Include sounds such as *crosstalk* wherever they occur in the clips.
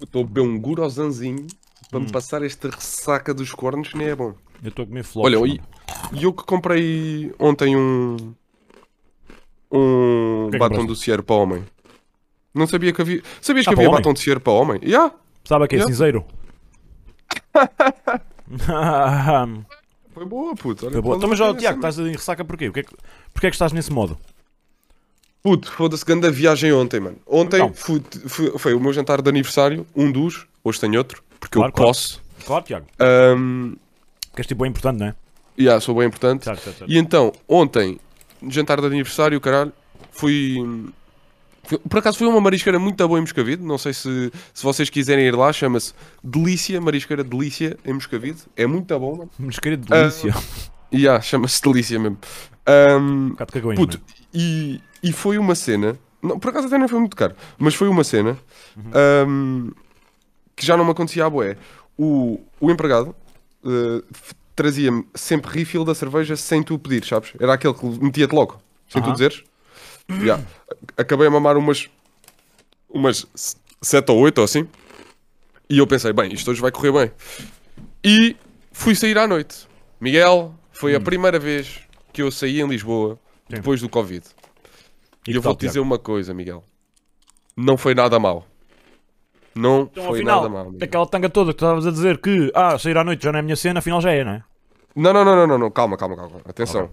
Estou a beber um gurozanzinho para Hum. me passar esta ressaca dos cornos, nem é bom. Eu estou a comer flocos. Olha, e, e eu que comprei ontem um. Um que é que batom do Cierre para homem. Não sabia que havia. Sabias Ah, que havia homem? batom de Cierre para homem? Já! Sabe que é Yeah. cinzeiro? *laughs* *laughs* Foi boa, puto. Olha, Foi boa. Então, mas ó, eu Tiago, estás em ressaca porquê? Porquê, que- porquê é que estás nesse modo? Puto, foda-se, grande viagem ontem, mano. Ontem Então. fui- fui- foi o meu jantar de aniversário, um dos. Hoje tenho outro, porque Claro, eu claro. posso. Claro, Tiago. Ahm, Que este tipo é importante, não é? yeah, sou bem importante. Certo, certo, certo. E então, ontem, jantar de aniversário, caralho, fui. fui- Por acaso foi uma marisqueira muito boa em Moscavide. Não sei se, se vocês quiserem ir lá, chama-se Delícia, Marisqueira Delícia em Moscavide. É muito bom, mano. De delícia. E yeah, chama-se Delícia mesmo. Um cagões, puto. E, e foi uma cena. Não, por acaso até não foi muito caro, mas foi uma cena Uhum. ahm, que já não me acontecia à boé. O, o empregado f- trazia-me sempre refill da cerveja sem tu pedir, sabes? Era aquele que metia-te logo, sem tu Aham. dizeres. Yeah. Acabei a mamar umas, umas sete ou oito ou assim. E eu pensei, bem, isto hoje vai correr bem. E fui sair à noite. Miguel, foi a primeira vez que eu saí em Lisboa Hum. Sim. depois do Covid. E, eu vou-te dizer uma coisa, Miguel. Não foi nada mal. Não Então, foi afinal, nada mal. Miguel. aquela tanga toda que tu estavas a dizer que, ah, sair à noite já não é a minha cena, afinal já é, não é? Não, não, não, não, não, não. Calma, calma, calma. Atenção.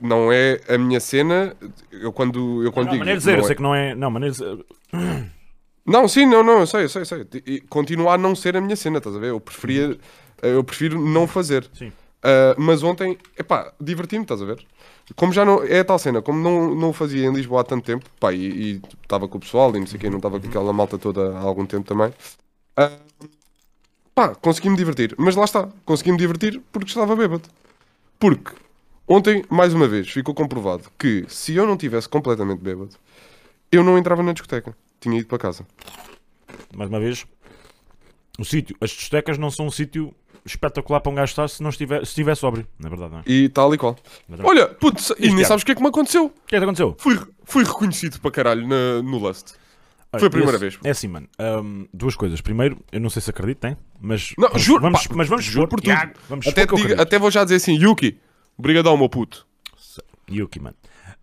Não é a minha cena. Eu quando, eu quando Não, digo. maneira de dizer, não eu é- sei que não é. Não, maneira de dizer. Não, sim, não, não, eu sei, eu sei, eu sei. E continua a não ser a minha cena, estás a ver? Eu preferia, eu prefiro não fazer. Sim. Ah, mas ontem, epá, diverti-me, estás a ver? Como já não, é a tal cena, como não, não fazia em Lisboa há tanto tempo, pá, e estava com o pessoal e não sei quê, não estava com aquela malta toda há algum tempo também, ah, pá, consegui-me divertir. Mas lá está, consegui-me divertir porque estava bêbado. Porque ontem, mais uma vez, ficou comprovado que se eu não tivesse completamente bêbado, eu não entrava na discoteca. Tinha ido para casa. Mais uma vez, o sítio, as discotecas não são um sítio espetacular para um gajo estar se não estiver, se estiver sóbrio, na verdade, não é? E tal e qual. Mas- Olha, putz, e nem sabes o que é que me aconteceu? O que é que aconteceu? Fui, fui reconhecido para caralho na- no Lust. Olha, Foi a primeira esse- vez. É assim, mano. hum, duas coisas. Primeiro, eu não sei se acreditem, mas. Não, vamos, juro, Vamos, pá, mas vamos juro por tudo. Vamos Até, eu acredito. até vou já dizer assim, Yuki, brigadão, meu puto. Yuki, mano.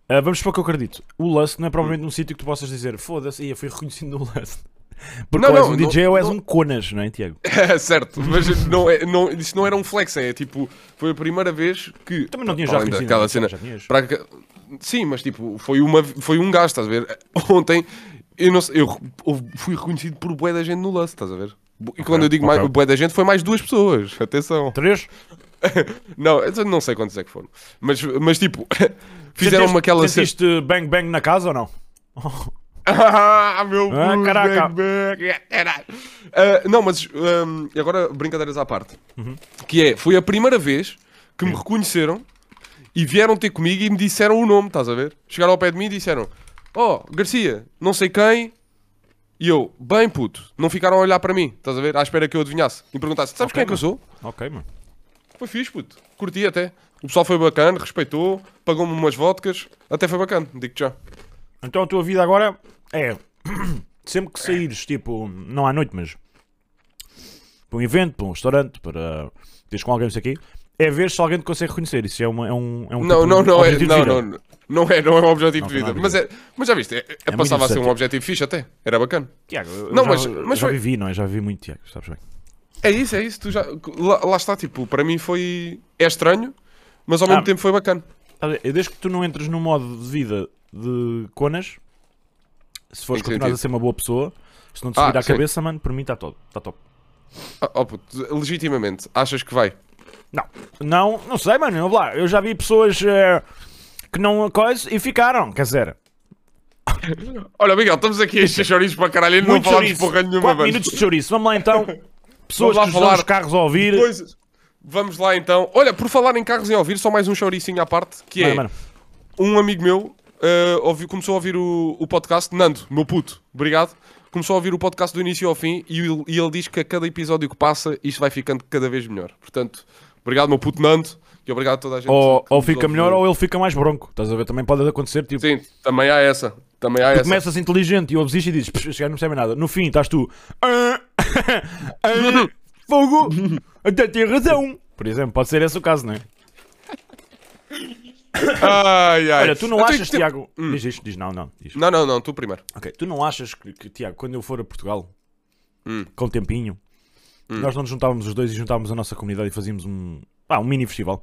Ah, vamos supor que eu acredito. O Lust não é provavelmente um sítio que tu possas dizer foda-se, ia, fui reconhecido no Lust. Porque Não, ou és não, um não- DJ ou és não- um Conas, não é, Tiago? *laughs* É certo, mas não é, não, isto não era um flex, é tipo, foi a primeira vez que. Também não tinha já para além reconhecido. daquela não, cena. já tinhas. para Sim, mas tipo, foi, uma, foi um gajo, estás a ver? *laughs* Ontem, eu, não sei, eu fui reconhecido por bué da gente no Lust, estás a ver? E quando eu digo ok. mais, bué da gente, foi mais duas pessoas, *laughs* atenção. Três? Não, não sei quantos é que foram. Mas, mas tipo, fizeram-me aquela cena. Sentiste bang bang na casa ou não? Ah, meu Ah, caraca. Ah, não, mas hum, agora brincadeiras à parte. Uhum. Que é, foi a primeira vez que me reconheceram e vieram ter comigo e me disseram o nome, estás a ver? Chegaram ao pé de mim e disseram: Oh, Garcia, não sei quem. E eu, bem puto, não ficaram a olhar para mim, estás a ver? À espera que eu adivinhasse. E perguntasse: Sabes Ok, quem é que eu sou? Ok, mano. Foi fixe, puto. Curti até. O pessoal foi bacana, respeitou, pagou-me umas vodkas. Até foi bacana, digo-te já. Então a tua vida agora é. *clears throat* Sempre que saíres, tipo, não à noite, mas. Para um evento, para um restaurante, para. Teres com alguém, não sei o quê. É ver se alguém te consegue reconhecer. Isso é, uma, é um. É um Não, tipo não, não é, não, vida. não, não é, não é um objetivo Não, de vida. não Mas, é, mas já viste, é, é passava a ser um objetivo fixe até. Era bacana. Tiago, Não, já, mas- mas já foi- vivi, não é? Já vivi muito, Tiago, sabes bem. É isso, é isso. Tu já, lá, lá está, tipo, para mim foi. É estranho, mas ao mesmo Ah. tempo foi bacana. Desde que tu não entres no modo de vida de conas, se fores continuar a ser uma boa pessoa, se não te Ah, subir à sim. cabeça, mano, por mim está todo. Está top. Ah, oh, puto, legitimamente, achas que vai? Não, não, não sei, mano. Eu, lá, eu já vi pessoas eh, que não coisa e ficaram, quer dizer, *laughs* Olha, Miguel, estamos aqui a encher chouriços para caralho e não muito chouriço. porra nenhuma. 4 mano. minutos de chouriço. Vamos lá então. *laughs* Pessoas lá que falar nos carros a ouvir. Coisas. Vamos lá então. Olha, por falar em carros em ouvir, só mais um chouricinho à parte, que é. Mano, mano. um amigo meu eh, ouviu- começou a ouvir o, o podcast, Nando, meu puto, obrigado. Começou a ouvir o podcast do início ao fim e, ele- e ele diz que a cada episódio que passa isto vai ficando cada vez melhor. Portanto, obrigado, meu puto Nando, e obrigado a toda a gente. Ou, ou fica melhor ou ele fica mais bronco. Estás a ver? Também pode acontecer. Tipo, Sim, também há essa. Também há tu essa. começas inteligente e ouves isto e dizes, "Psh, este gajo não percebe nada. No fim, estás tu. "Ah", *laughs* Ah, Fogo! *laughs* Até tem razão. Por exemplo, pode ser esse o caso, não é? *laughs* Ai, ai. Olha, tu não Então, achas, tem- Tiago. Diz isto, diz não, não. Diz. Não, não, não, tu primeiro. Ok, tu não achas que, que, Tiago, quando eu for a Portugal, Hum. com tempinho, nós não nos juntávamos os dois e juntávamos a nossa comunidade e fazíamos um. Ah, um mini festival.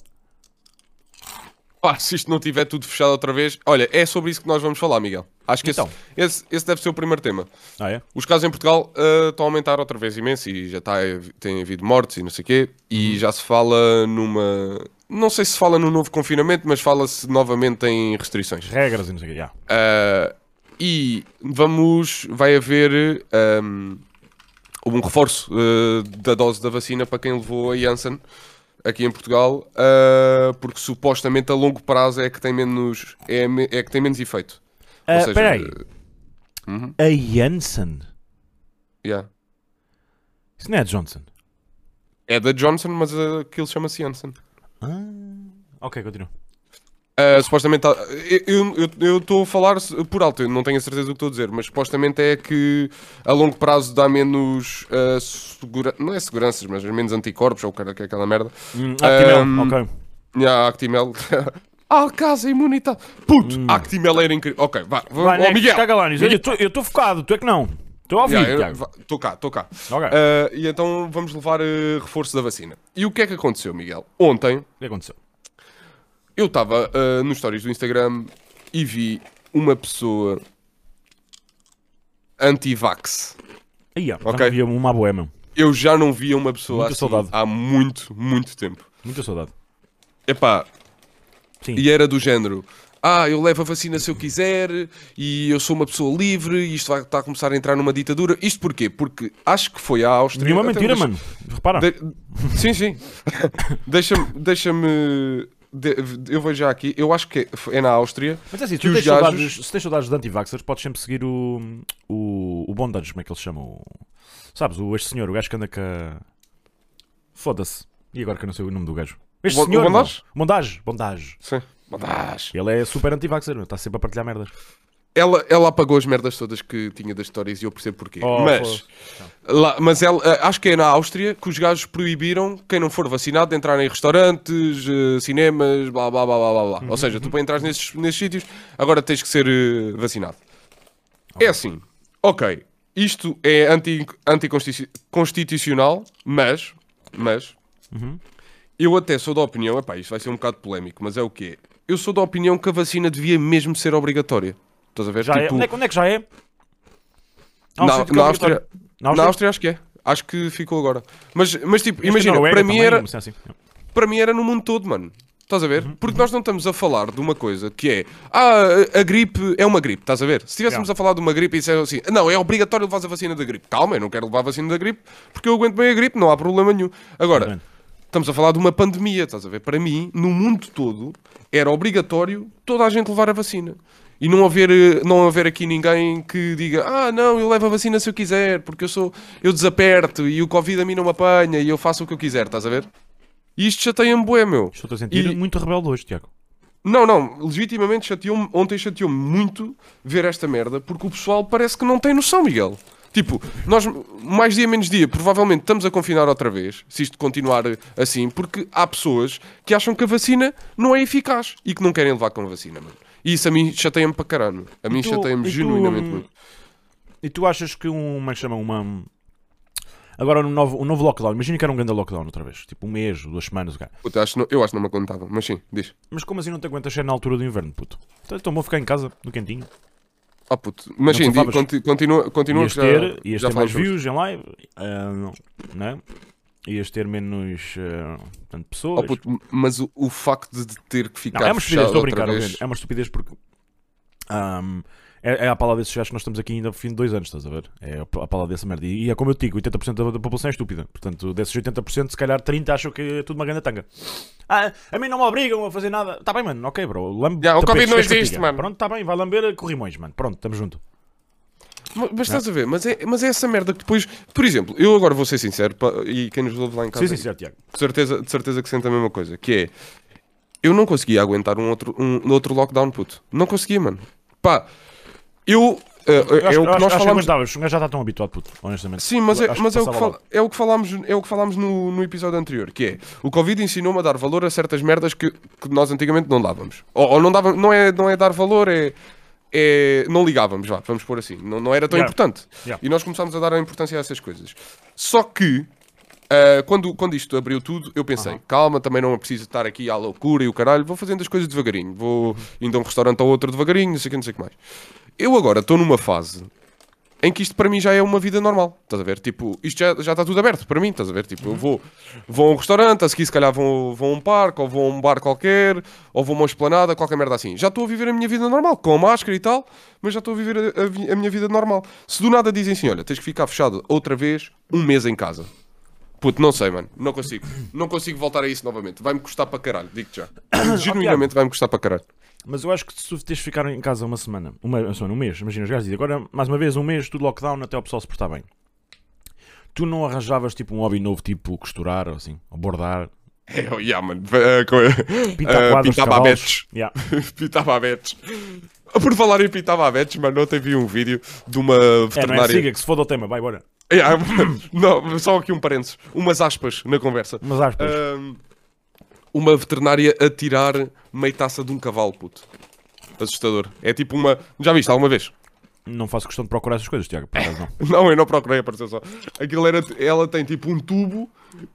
Pá, se isto não tiver tudo fechado outra vez. Olha, é sobre isso que nós vamos falar, Miguel. Acho que esse- Então. esse, esse deve ser o primeiro tema. Ah, é? Os casos em Portugal ah, estão a aumentar outra vez imenso e já está, tem havido mortes e não sei o quê. E já se fala numa. Não sei se fala num novo confinamento, mas fala-se novamente em restrições. Regras e não sei o que. já. Ah, e vamos. Vai haver ahm, um reforço ah, da dose da vacina para quem levou a Janssen aqui em Portugal, ah, porque supostamente a longo prazo é que tem menos, é, é que tem menos efeito. Ou Ah, seja, Espera aí. uhum, A Janssen. yeah. Isso não é Johnson. É da Johnson, mas aquilo chama-se Janssen. Ah, ok, continua. Ah, supostamente, há- eu- estou a falar por alto, eu não tenho a certeza do que estou a dizer, mas supostamente é que a longo prazo dá menos ah, segura... não é seguranças, mas menos anticorpos, ou o que é aquela merda. Hum, Actimel, Ahm, ok. A Actimel. *laughs* Ah, casa imunidade. Puto, a Actimel era incrível. Ok, vá. Vai, Vai, next, Miguel. caga lá nisso. Eu estou focado, tu é que não. Estou a ouvir, Tiago. Estou cá, estou cá. Ok. Ah, e então vamos levar reforço da vacina. E o que é que aconteceu, Miguel? Ontem O que aconteceu? Eu estava ah, nos stories do Instagram e vi uma pessoa anti-vax. Aí, ó. Ok. Já havia uma boa, meu. Eu já não via uma pessoa Muita assim saudade. há muito, muito tempo. Muita saudade. Epá, Sim. E era do género. Ah, eu levo a vacina se eu quiser e eu sou uma pessoa livre e isto vai estar a começar a entrar numa ditadura. Isto porquê? Porque acho que foi a Áustria. Nenhuma mentira, deixa- mano. Repara. de- Sim, sim. *laughs* Deixa-me. Deixa-me. De- Eu vejo já aqui. Eu acho que é, na Áustria. Mas é assim, que tu tens gajos- saudades, se tens saudades de anti-vaxxers, podes sempre seguir o, o, o bondage, como é que eles chamam? O- Sabes, o, este senhor, o gajo que anda a... Foda-se. E agora que eu não sei o nome do gajo. Este O- o senhor, Bondage? meu. Bondage? Bondage. Sim. Mas Ele é super anti-vaxxer, está sempre a partilhar merdas. Ela, ela apagou as merdas todas que tinha das histórias e eu percebo porquê. Oh, mas, lá, mas ela, eh, acho que é na Áustria que os gajos proibiram quem não for vacinado de entrar em restaurantes, eh, cinemas, blá blá blá blá blá. blá. Ou seja, tu para entrar nesses, nesses sítios agora tens que ser eh, vacinado. É assim, ok, isto é anti, anticonstitucional, mas, mas Uhum. eu até sou da opinião, epá, isto vai ser um bocado polémico, mas é o quê? Eu sou da opinião que a vacina devia mesmo ser obrigatória. Estás a ver? Já é. Tipo, Onde, é, que- onde é que já é? Há um na, que é na. Áustria, Na na Áustria? Áustria acho que é. Acho que ficou agora. Mas, mas tipo, Este imagina, Noruega para mim, também, era, é assim. para mim era no mundo todo, mano. Estás a ver? Uhum, Porque nós não estamos a falar de uma coisa que é Ah, a, gripe é uma gripe, estás a ver? Se estivéssemos Yeah. a falar de uma gripe e disser assim Não, é obrigatório levar a vacina da gripe Calma, eu não quero levar a vacina da gripe Porque eu aguento bem a gripe, não há problema nenhum Agora, Exatamente. estamos a falar de uma pandemia, estás a ver? Para mim, no mundo todo, era obrigatório toda a gente levar a vacina. E não haver, eh, não haver aqui ninguém que diga Ah, não, eu levo a vacina se eu quiser Porque eu sou, eu desaperto E o Covid a mim não me apanha E eu faço o que eu quiser, estás a ver? E isto chateia-me bué, meu Estou a sentir E- muito rebelde hoje, Tiago. não, não, legitimamente chateou-me, ontem chateou-me muito ver esta merda, porque o pessoal parece que não tem noção, Miguel. Tipo, nós, mais dia menos dia, provavelmente estamos a confinar outra vez, se isto continuar assim, porque há pessoas que acham que a vacina não é eficaz e que não querem levar com a vacina, mano. E isso a mim chateia-me para caralho. A mim chateia-me genuinamente hum, muito. E tu achas que um. Como é que chama? Uma. Agora um novo, um novo lockdown. Imagina que era um grande lockdown outra vez. Tipo um mês, duas semanas, o cara. Puta, acho, não- eu acho que não me aguentava, mas sim, diz. Mas como assim não te aguentas ser na altura do inverno, puto? Então, então vou ficar em casa, no quentinho. Ah, puto. Mas Não sim, di- continua, continua Ias que ter, já, ias já ter mais views em live, ah, não, né? Ias ter menos portanto, pessoas. Oh, puto, mas o, o facto de ter que ficar não, é uma estupidez, estou a brincar, vez... é uma estupidez porque ahm, é, é a palavra desses gajos que nós estamos aqui ainda ao fim de dois anos, estás a ver? É a, palavra dessa merda. E, e é como eu digo, 80% da, da população é estúpida. Portanto, desses 80%, se calhar 30% acham que é tudo uma grande tanga. Ah, a mim não me obrigam a fazer nada. Tá bem, mano, ok, bro. Lambe Ya, o Covid não existe, mano. Pronto, tá bem, vai lamber corrimões, mano. Pronto, estamos junto. Mas, estás a ver, mas é, mas é essa merda que depois. Por exemplo, eu agora vou ser sincero, e quem nos ouve lá em casa, Sim, sim, certo, Tiago. de, certeza, de certeza que sente a mesma coisa, que é. Eu não conseguia aguentar um outro, um, outro lockdown, puto. Não conseguia, mano. Pá, eu Uh, Eu é acho, o que nós. Um gajo já está tão habituado, puto, honestamente. Sim, mas, é, mas é, o que fal- é o que falámos, é o que falámos no, no episódio anterior, que é o Covid ensinou-me a dar valor a certas merdas que, que nós antigamente não dávamos. Ou, ou não dávamos, não é, não é dar valor, é, é não ligávamos, vá, vamos pôr assim. Não, não era tão Yeah. importante. Yeah. E nós começámos a dar a importância a essas coisas. Só que ah, quando, quando isto abriu tudo, eu pensei, calma, também não é preciso estar aqui à loucura e o caralho, vou fazendo as coisas devagarinho, vou indo a um restaurante ao outro devagarinho, não sei o que, não sei o que mais. Eu agora estou numa fase em que isto para mim já é uma vida normal, estás a ver? Tipo, isto já, já está tudo aberto para mim, estás a ver? Tipo, eu vou, vou a um restaurante, a seguir se calhar vou, vou a um parque, ou vou a um bar qualquer, ou vou a uma esplanada, qualquer merda assim. Já estou a viver a minha vida normal, com a máscara e tal, mas já estou a viver a, a a minha vida normal. Se do nada dizem assim, olha, tens que ficar fechado outra vez um mês em casa. Puto, não sei, mano. Não consigo. Não consigo voltar a isso novamente. Vai-me custar para caralho, digo-te já. *coughs* Genuinamente vai-me custar para caralho. Mas eu acho que se tu tens de ficar em casa uma semana, uma, uma semana, um mês, imagina os gajos dizem, agora mais uma vez, um mês, tudo lockdown até o pessoal se portar bem. Tu não arranjavas tipo um hobby novo, tipo costurar ou assim, ou bordar, *laughs* É, oh, yeah, mano. Uh, co- pintar uh, quadros, de pintar babetes. Yeah. *laughs* pintar babetes. Por falar em pintar babetes, mano, ontem vi um vídeo de uma É, não é? veterinária. Siga, que se foda o tema, vai, bora. *laughs* Yeah, *laughs* não, só aqui um parênteses. Umas aspas na conversa. Umas aspas. Ahm, uma veterinária a tirar meia taça de um cavalo, puto. Assustador. É tipo uma. Já viste alguma vez? Não faço questão de procurar essas coisas, Tiago, não. *laughs* Não, eu não procurei, apareceu só. Aquilo era. Ela tem tipo um tubo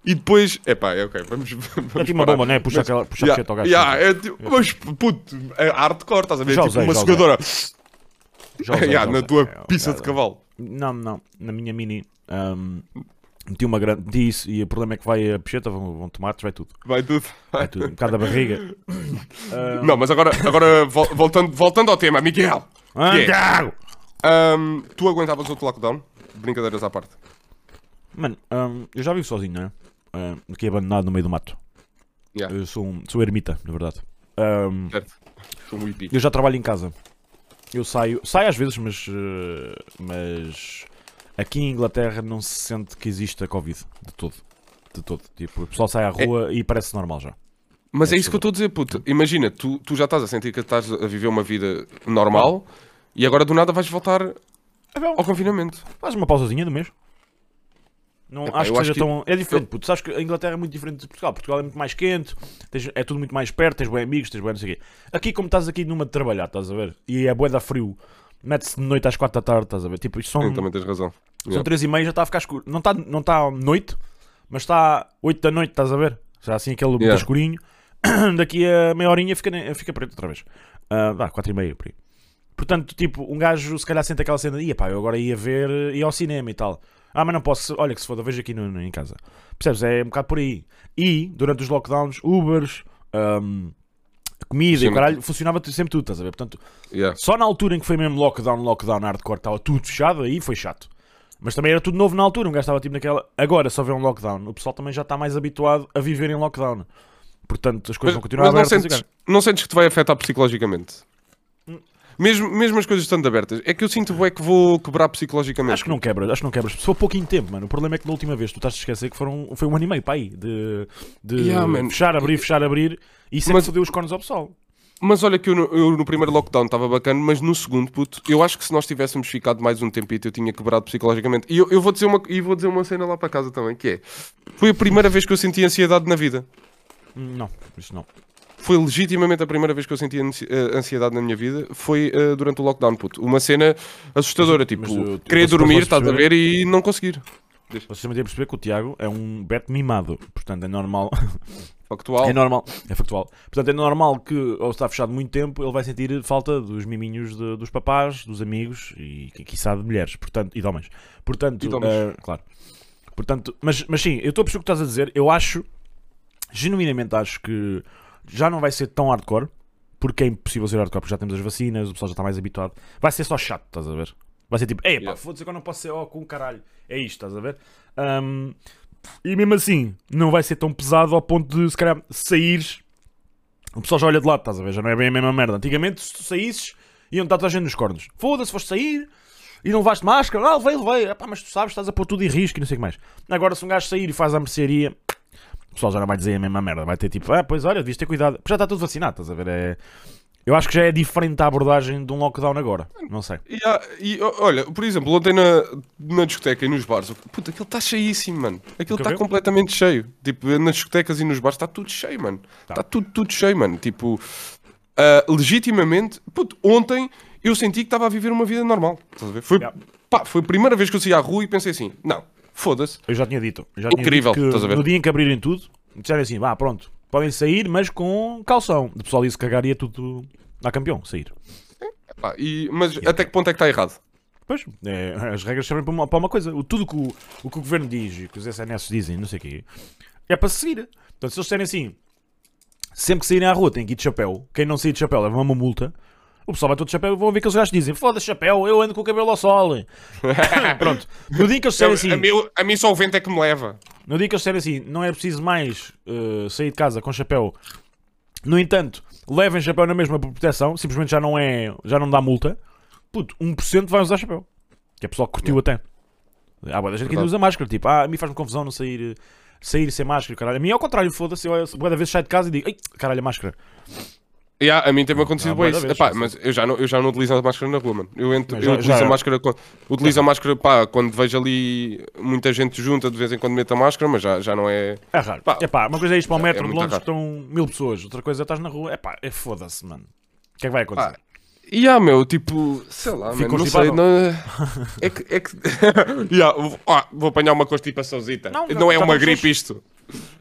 e depois. Epá, é ok, vamos. vamos É tipo uma bomba, né? Puxa, Mas- aquela, puxa Yeah, a ao gajo. yeah, é tipo, mas puto, é hardcore, estás a ver? Já tipo usei, uma já usei. Usei, *laughs* Yeah, na tua É, pista é, de cavalo. Não, não. Na minha mini. ahm, meti uma grande. Meti isso e o problema é que vai a peixeta, vão, vão tomates, vai tudo. Vai tudo. Vai tudo. Um bocado da barriga. Ah, *laughs* Não, mas agora, agora vol- voltando, voltando ao tema, Miguel. ah, que é? Ahm, tu aguentavas outro lockdown? Brincadeiras à parte. Mano, eu já vivo sozinho, não é? Ahm, aqui abandonado no meio do mato. Yeah. Eu sou, um, sou ermita, na verdade. Certo. Sou um hippie. eu já trabalho em casa. Eu saio, saio às vezes, mas, eh, mas aqui em Inglaterra não se sente que existe a Covid de todo. De todo. Tipo, o pessoal sai à rua e parece normal já. Mas É é isso que eu estou a dizer, puto. Imagina, tu, tu já estás a sentir que estás a viver uma vida normal e agora do nada vais voltar ao confinamento. Faz uma pausazinha do mês. Não, Epá, acho eu que acho seja que- tão. É diferente, puto. Sabes que a Inglaterra é muito diferente de Portugal. Portugal é muito mais quente, tens- é tudo muito mais perto, tens bem amigos, tens bem não sei o quê. Aqui, como estás aqui numa de trabalhar, estás a ver? E é bué da frio, mete-se de noite às 4 da tarde, estás a ver? Tipo, isto são, Sim, também tens razão. são Yeah. 3 e meia, já está a ficar escuro. Não está não tá noite, mas está 8 da noite, estás a ver? Já assim aquele Yeah. escurinho. *coughs* Daqui a meia horinha fica, fica preto outra vez. Ah, Vá, 4 e meia, por aí. Portanto, tipo, um gajo se calhar sente aquela cena "Ia pá, eu agora ia ver, ia ao cinema e tal. Ah, mas não posso, olha que se foda, vejo aqui no, no- em casa. Percebes? É um bocado por aí. E, durante os lockdowns, Ubers, ahm, comida e Sim. o caralho, funcionava sempre tudo, estás a ver? Portanto, Yeah. só na altura em que foi mesmo lockdown, lockdown, hardcore, estava tudo fechado, aí foi chato. Mas também era tudo novo na altura, um gajo estava tipo naquela. Agora só vê um lockdown, o pessoal também já está mais habituado a viver em lockdown. Portanto, as coisas vão Mas, continuar mas não, e sentes, não sentes que te vai afetar psicologicamente? Mesmo, mesmo as coisas estando abertas. É que eu sinto é que vou quebrar psicologicamente. Acho que não quebras, acho que não quebras. Se for pouquinho tempo, mano. O problema é que na última vez tu estás a esquecer que foram, foi um ano e meio, pá, aí, de, de Yeah, fechar, abrir, fechar, abrir e sempre Mas- fodeu os cornos ao pessoal. Mas olha que eu no, eu no primeiro lockdown estava bacana, mas no segundo, puto, eu acho que se nós tivéssemos ficado mais um tempito, eu tinha quebrado psicologicamente. E eu, eu vou, dizer uma, e vou dizer uma cena lá para casa também, que é... Foi a primeira vez que eu senti ansiedade na vida. Hum, Não, isso não. Foi legitimamente a primeira vez que eu senti eh, ansiedade na minha vida. Foi eh, durante o lockdown, puto. Uma cena assustadora, tipo, mas eu- querer eu- dormir, estás a ver, e não conseguir. Vocês também têm a perceber que o Tiago é um beto mimado. Portanto, é normal. *laughs* Factual. É normal, é factual. Portanto, é normal que, ou está fechado muito tempo, ele vai sentir falta dos miminhos de- dos papás, dos amigos e, qui- quiçá, de mulheres portanto, e de homens. Portanto, E de homens. eh, claro. Portanto, mas, mas sim, eu estou a perceber o que estás a dizer. Eu acho, genuinamente acho que já não vai ser tão hardcore, porque é impossível ser hardcore, porque já temos as vacinas, o pessoal já está mais habituado. Vai ser só chato, estás a ver? Vai ser tipo, ei pá, Yeah. foda-se que eu não posso ser ó com o caralho. É isto, estás a ver? Ahm, e mesmo assim, não vai ser tão pesado ao ponto de, se calhar, saíres. O pessoal já olha de lado, estás a ver? Já não é bem a mesma merda. Antigamente, se tu saísses, iam estar toda a gente nos cornos. Foda-se, foste sair e não levaste máscara. Ah, levei, levei. Epá, mas tu sabes, estás a pôr tudo em risco e não sei o que mais. Agora, se um gajo sair e faz a mercearia, pessoal já não vai dizer a mesma merda. Vai ter tipo, ah, pois olha, devias ter cuidado. Porque já está tudo vacinado, estás a ver? É... Eu acho que já é diferente a abordagem de um lockdown agora. Não sei. E, há- e, olha, por exemplo, ontem na, na discoteca e nos bares, puta, aquilo está cheíssimo, mano. Aquilo está completamente cheio. Tipo, nas discotecas e nos bares está tudo cheio, mano. Tá. Está tudo, tudo cheio, mano. Tipo, ah, legitimamente, puto, ontem eu senti que estava a viver uma vida normal. Estás a ver? Foi, Yeah. pá, foi a primeira vez que eu saí à rua e pensei assim: não, foda-se. Eu já tinha dito. Já Incrível, tinha dito estás a que ver? no dia em que abrirem tudo, disserem assim, vá, pronto, podem sair, mas com calção. O pessoal ia se cagar e ia tudo a campeão, sair. Pá, e- mas até que ponto é que está errado? Pois, é, as regras servem para uma, para uma coisa. O, tudo que o, o que o governo diz e que os SNS dizem, não sei o quê, é para se seguir. Portanto, se eles disserem assim, sempre que saírem à rua têm que ir de chapéu, quem não sair de chapéu leva uma multa, o pessoal vai todo de chapéu e vão ver que os gajos dizem, foda-se chapéu, eu ando com o cabelo ao sol. *laughs* Pronto, no dia que eles disserem assim, a, mim, a mim só o vento é que me leva. no dia que eles disserem assim, não é preciso mais eh, sair de casa com chapéu, no entanto, levem chapéu na mesma proteção, simplesmente já não é, já não dá multa, puto, 1% vai usar chapéu. Que é pessoal que curtiu até. Há boa da gente que ainda usa máscara, tipo, ah, a mim faz-me confusão não sair, sair sem máscara, caralho. A mim é ao contrário, foda-se, eu boa da vez saio de casa e digo, ai, caralho, a máscara. Yeah, a mim tem-me acontecido Ah, bem isso. Epá, mas eu já, não, eu já não utilizo a máscara na rua, mano. Eu, entro, Mas eu já- utilizo já- a máscara quando, utilizo a máscara pá, quando vejo ali muita gente junta, de vez em quando meto a máscara, mas já, já não é. É raro. Pá, é pá, uma coisa é isto para o é metro de muito Londres estão mil pessoas, outra coisa é estás na rua, é pá, é foda-se, mano. O que é que vai acontecer? Pá, E há, meu, tipo, sei lá, mano, não sei. constipado. Não... É que. É que... *laughs* yeah, vou- ah, vou apanhar uma constipaçãozita. Não, Não, não, é já uma gripe isto.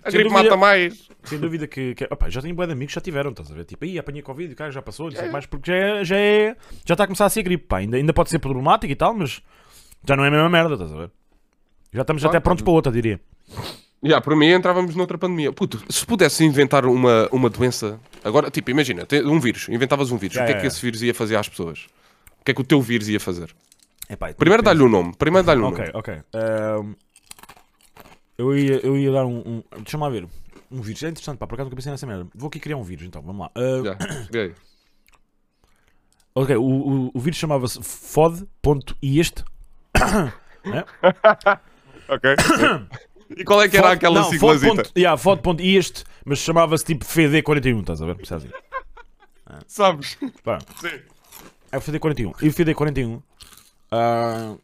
A gripe dúvida- mata mais. Sem dúvida que. que opá, já tenho bué de amigos que já tiveram, estás a ver? Tipo, aí apanhei Covid, cara, já passou, não sei mais, porque já é, já é. Já está a começar a ser gripe, pá. Ainda, ainda pode ser problemático e tal, mas já não é a mesma merda, estás a ver? Já estamos Claro, até prontos para outra, diria. Yeah, para mim entrávamos noutra pandemia. Puto, se pudesse inventar uma, uma doença. Agora, tipo, imagina, um vírus, inventavas um vírus. Yeah, o que é que yeah, esse vírus ia fazer às pessoas? O que é que o teu vírus ia fazer? Epá, Primeiro dá-lhe um nome. Primeiro dá-lhe um Ok, nome. ok. Ahm, eu, ia, eu ia dar um. um Deixa-me lá ver. Um vírus. É interessante, pá, por acaso nunca pensei nessa merda. Vou aqui criar um vírus então, vamos lá. Ah, Já, *coughs* vê aí. Ok, o, o, o vírus chamava-se fod.iest. *coughs* *coughs* Ok. e qual é que era Fod- aquela não, siglazita? Fod. Yeah, fod.iest, mas chamava-se tipo FD41, estás a ver? Percebes assim? Sabes? Pá, Sim. é o FD41. E o FD41. ah,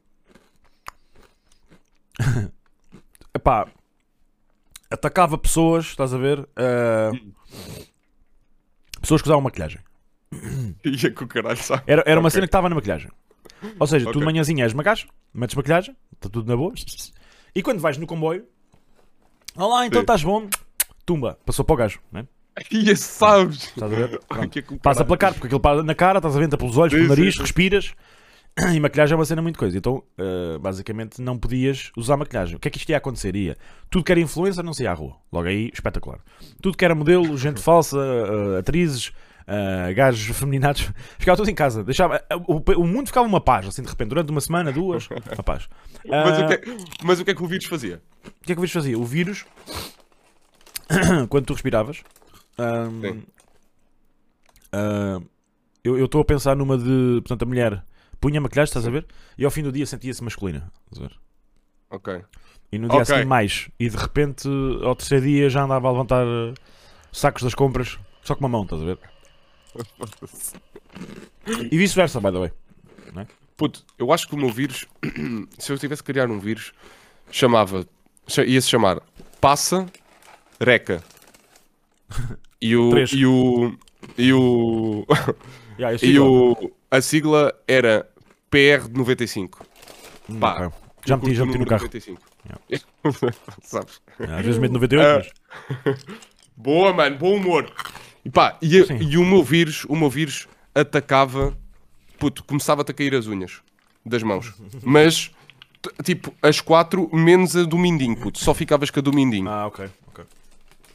epá, atacava pessoas, estás a ver? Ah, pessoas que usavam maquilhagem. Ia *coughs* com o caralho, sabe? Era, era uma cena que estava na maquilhagem. Ou seja, tu Ok. de manhãzinha és maquilhas, metes maquilhagem, está tudo na boa. E quando vais no comboio, olá, então Sim. estás bom, tumba, passou para o gajo, né? Ia, *laughs* sabes? Estás a ver? *laughs* Pronto. Com o Passa pela cara, porque aquilo passa na cara, estás a ver, entra pelos olhos, Sim, pelo nariz, sim. respiras. *clears throat* E maquilhagem é uma cena muito coisa. Então, eh, basicamente, não podias usar maquilhagem. O que é que isto ia acontecer? Ia tudo que era influencer não saía à rua. Logo aí, espetacular. Tudo que era modelo, gente *laughs* falsa, eh, atrizes, eh, gajos feminados, *laughs* ficava tudo em casa. Deixava, o, o mundo ficava uma paz, assim, de repente, durante uma semana, duas, uma paz. *laughs* Mas, o que é, mas o que é que o vírus fazia? o que é que o vírus fazia? O vírus, *coughs* quando tu respiravas, eu eu estou a pensar numa de. Portanto, a mulher punha maquilhagem, estás a ver? E ao fim do dia sentia-se masculina. Estás a ver? Ok. E no dia a Ok. seguir mais. E de repente, ao terceiro dia, já andava a levantar eh, sacos das compras só com uma mão, estás a ver? E vice-versa, by the way. Puto, eu acho que o meu vírus, *clears throat* se eu tivesse que criar um vírus, chamava, cha- ia-se chamar Passa Reca. E o, Três. e o, e o, *laughs* Yeah, e o, a sigla era PR95. Hum, pá, ok. Já meti, já meti no carro. 95. *laughs* Sabes? Às vezes meto 98, Ah. mas. *laughs* Boa, mano, bom humor. E pá, e, e o meu vírus, o meu vírus atacava, puto, começava-te a cair as unhas das mãos. *laughs* Mas, tipo, as quatro menos a do mindinho, puto. Só ficavas com a do mindinho. Ah, ok. ok.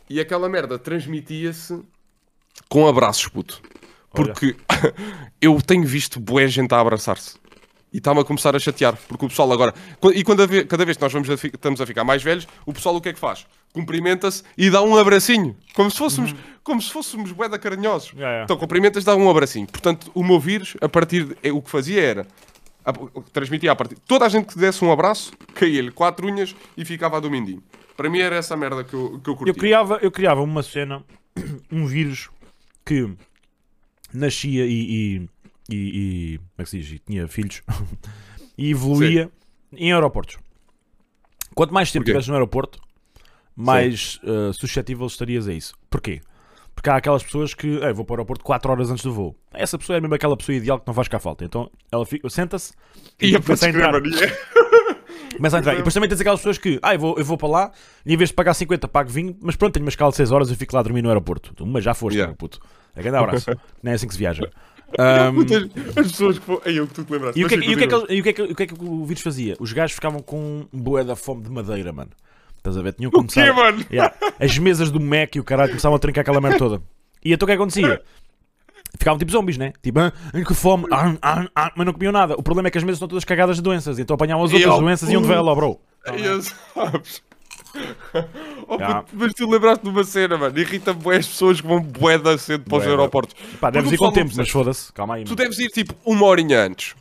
E aquela merda transmitia-se com abraços, puto. Porque eu tenho visto bué gente a abraçar-se. E está-me a começar a chatear. Porque o pessoal agora. E quando a cada vez que nós vamos a estamos a ficar mais velhos, o pessoal o que é que faz? Cumprimenta-se e dá um abracinho. Como se fôssemos, como se fôssemos bué da carinhosos. Yeah, yeah. Então cumprimentas, dá um abracinho. Portanto, o meu vírus, a partir. de- é, o que fazia era. a- transmitia a partir. Toda a gente que desse um abraço, caía-lhe quatro unhas e ficava a do mindinho. Para mim era essa merda que eu, que eu curti. Eu criava, eu criava uma cena, *coughs* um vírus que nascia e, e, e, e- como é que se diz? E tinha filhos *laughs* e evoluía em aeroportos. Quanto mais tempo estivesse no aeroporto, mais uh, suscetível estarias a isso. Porquê? Porque há aquelas pessoas que "Ei, vou para o aeroporto 4 horas antes do voo. Essa pessoa é mesmo aquela pessoa ideal que não faz cá falta. Então ela fica- senta-se e Ia começa a entrar. *laughs* Começa a entrar. E depois também tens aquelas pessoas que, ah, eu vou, eu vou para lá e em vez de pagar 50, pago 20, mas pronto, tenho uma escala de 6 horas e fico lá a dormir no aeroporto. Mas já foste, Yeah. meu puto. É grande abraço. *laughs* Não é assim que se viaja. Ahm, As pessoas que foram. Aí eu que tu te lembraste. e o que, e o que é que, ele- o que é que- o que é que o vírus fazia? Os gajos ficavam com um bué da fome de madeira, mano. Estás a ver? Tinham que O começar. quê, mano? Yeah. As mesas do Mac e o caralho começavam a trincar aquela merda toda. E então o que é que acontecia? Ficavam tipo zombies, né? Tipo, ah, que fome, ah, ah, ah, mas não comiam nada. O problema é que as mesas estão todas cagadas de doenças. Então apanhavam as outras ao doenças e iam de vela, bro. Aí eu. Oh, Yeah. Mas tu lembraste de uma cena, mano. Irrita-me bué as pessoas que vão bué da cedo para os aeroportos. Pá, deves ir com tempo, mas foda-se. Calma aí. Tu deves ir tipo uma horinha antes.